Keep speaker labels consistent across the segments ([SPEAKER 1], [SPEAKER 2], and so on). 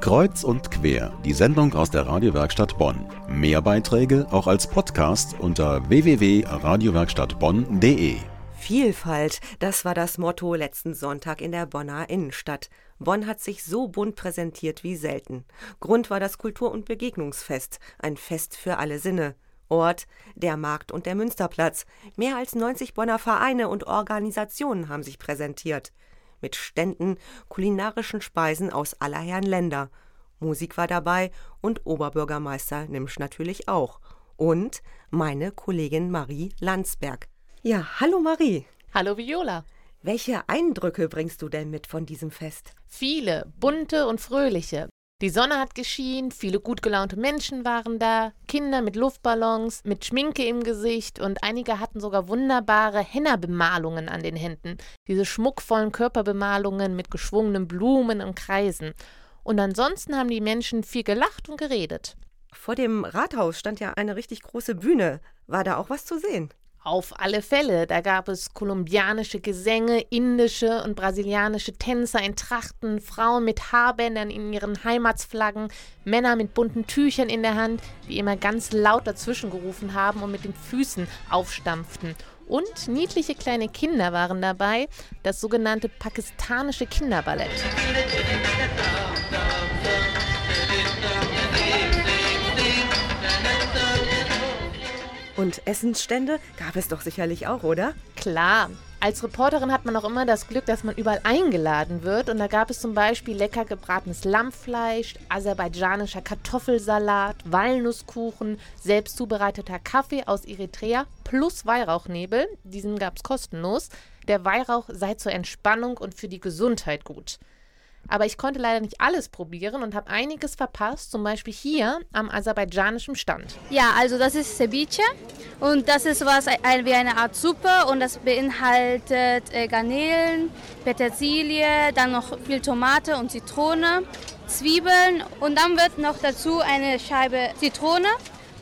[SPEAKER 1] Kreuz und quer, die Sendung aus der Radiowerkstatt Bonn. Mehr Beiträge auch als Podcast unter www.radiowerkstattbonn.de.
[SPEAKER 2] Vielfalt, das war das Motto letzten Sonntag in der Bonner Innenstadt. Bonn hat sich so bunt präsentiert wie selten. Grund war das Kultur- und Begegnungsfest, ein Fest für alle Sinne. Ort der Markt und der Münsterplatz. Mehr als 90 Bonner Vereine und Organisationen haben sich präsentiert. Mit Ständen, kulinarischen Speisen aus aller Herren Länder. Musik war dabei und Oberbürgermeister Nimsch natürlich auch. Und meine Kollegin Marie Landsberg. Ja, hallo Marie.
[SPEAKER 3] Hallo Viola.
[SPEAKER 2] Welche Eindrücke bringst du denn mit von diesem Fest?
[SPEAKER 3] Viele, bunte und fröhliche. Die Sonne hat geschienen, viele gut gelaunte Menschen waren da, Kinder mit Luftballons, mit Schminke im Gesicht und einige hatten sogar wunderbare Henna-Bemalungen an den Händen, diese schmuckvollen Körperbemalungen mit geschwungenen Blumen und Kreisen. Und ansonsten haben die Menschen viel gelacht und geredet.
[SPEAKER 2] Vor dem Rathaus stand ja eine richtig große Bühne. War da auch was zu sehen?
[SPEAKER 3] Auf alle Fälle. Da gab es kolumbianische Gesänge, indische und brasilianische Tänzer in Trachten, Frauen mit Haarbändern in ihren Heimatsflaggen, Männer mit bunten Tüchern in der Hand, die immer ganz laut dazwischen gerufen haben und mit den Füßen aufstampften. Und niedliche kleine Kinder waren dabei, das sogenannte pakistanische Kinderballett.
[SPEAKER 2] Und Essensstände gab es doch sicherlich auch, oder?
[SPEAKER 3] Klar. Als Reporterin hat man auch immer das Glück, dass man überall eingeladen wird. Und da gab es zum Beispiel lecker gebratenes Lammfleisch, aserbaidschanischer Kartoffelsalat, Walnusskuchen, selbst zubereiteter Kaffee aus Eritrea plus Weihrauchnebel. Diesen gab es kostenlos. Der Weihrauch sei zur Entspannung und für die Gesundheit gut. Aber ich konnte leider nicht alles probieren und habe einiges verpasst, zum Beispiel hier am aserbaidschanischen Stand.
[SPEAKER 4] Ja, also das ist Ceviche und das ist was wie eine Art Suppe und das beinhaltet äh, Garnelen, Petersilie, dann noch viel Tomate und Zitrone, Zwiebeln und dann wird noch dazu eine Scheibe Zitrone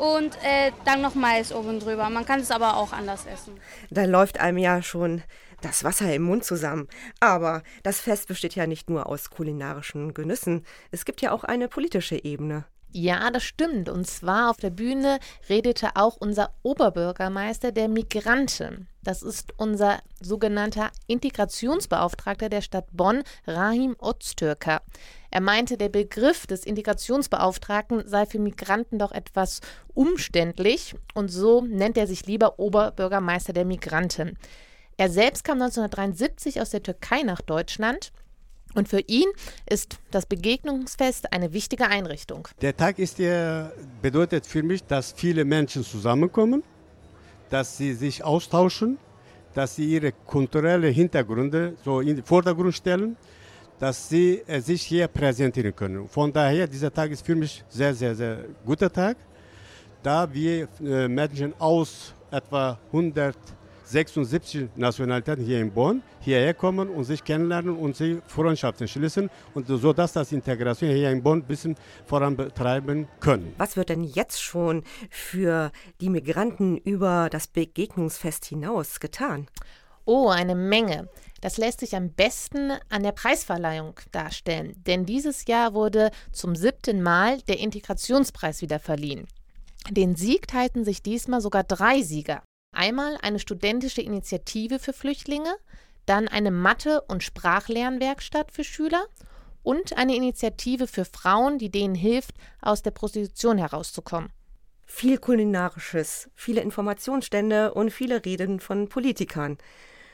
[SPEAKER 4] und äh, dann noch Mais oben drüber. Man kann es aber auch anders essen.
[SPEAKER 2] Da läuft einem ja schon das Wasser im Mund zusammen. Aber das Fest besteht ja nicht nur aus kulinarischen Genüssen, es gibt ja auch eine politische Ebene.
[SPEAKER 3] Ja, das stimmt. Und zwar auf der Bühne redete auch unser Oberbürgermeister der Migranten. Das ist unser sogenannter Integrationsbeauftragter der Stadt Bonn, Rahim Öztürker. Er meinte, der Begriff des Integrationsbeauftragten sei für Migranten doch etwas umständlich und so nennt er sich lieber Oberbürgermeister der Migranten. Er selbst kam 1973 aus der Türkei nach Deutschland. Und für ihn ist das Begegnungsfest eine wichtige Einrichtung.
[SPEAKER 5] Der Tag ist ja, bedeutet für mich, dass viele Menschen zusammenkommen, dass sie sich austauschen, dass sie ihre kulturellen Hintergründe so in den Vordergrund stellen, dass sie äh, sich hier präsentieren können. Von daher, dieser Tag ist für mich sehr, sehr, sehr guter Tag, da wir äh, Menschen aus etwa 100 76 Nationalitäten hier in Bonn hierher kommen und sich kennenlernen und sich Freundschaften schließen und so dass das Integration hier in Bonn ein bisschen vorantreiben können.
[SPEAKER 2] Was wird denn jetzt schon für die Migranten über das Begegnungsfest hinaus getan?
[SPEAKER 3] Oh, eine Menge. Das lässt sich am besten an der Preisverleihung darstellen, denn dieses Jahr wurde zum siebten Mal der Integrationspreis wieder verliehen. Den Sieg teilten sich diesmal sogar drei Sieger. Einmal eine studentische Initiative für Flüchtlinge, dann eine Mathe- und Sprachlernwerkstatt für Schüler und eine Initiative für Frauen, die denen hilft, aus der Prostitution herauszukommen.
[SPEAKER 2] Viel Kulinarisches, viele Informationsstände und viele Reden von Politikern.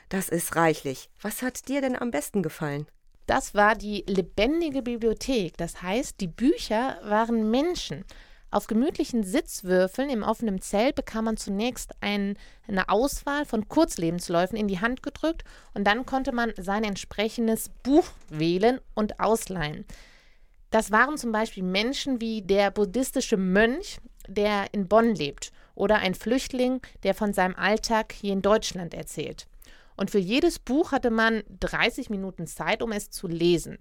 [SPEAKER 2] Das ist reichlich. Was hat dir denn am besten gefallen?
[SPEAKER 3] Das war die lebendige Bibliothek. Das heißt, die Bücher waren Menschen. Auf gemütlichen Sitzwürfeln im offenen Zelt bekam man zunächst ein, eine Auswahl von Kurzlebensläufen in die Hand gedrückt und dann konnte man sein entsprechendes Buch wählen und ausleihen. Das waren zum Beispiel Menschen wie der buddhistische Mönch, der in Bonn lebt, oder ein Flüchtling, der von seinem Alltag hier in Deutschland erzählt. Und für jedes Buch hatte man 30 Minuten Zeit, um es zu lesen.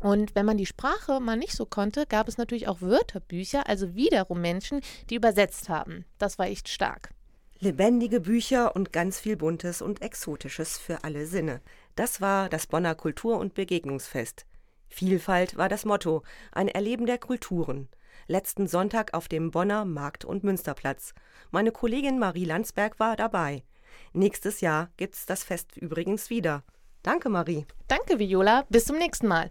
[SPEAKER 3] Und wenn man die Sprache mal nicht so konnte, gab es natürlich auch Wörterbücher, also wiederum Menschen, die übersetzt haben. Das war echt stark.
[SPEAKER 2] Lebendige Bücher und ganz viel Buntes und Exotisches für alle Sinne. Das war das Bonner Kultur- und Begegnungsfest. Vielfalt war das Motto, ein Erleben der Kulturen. Letzten Sonntag auf dem Bonner Markt- und Münsterplatz. Meine Kollegin Marie Landsberg war dabei. Nächstes Jahr gibt's das Fest übrigens wieder. Danke, Marie.
[SPEAKER 3] Danke, Viola. Bis zum nächsten Mal.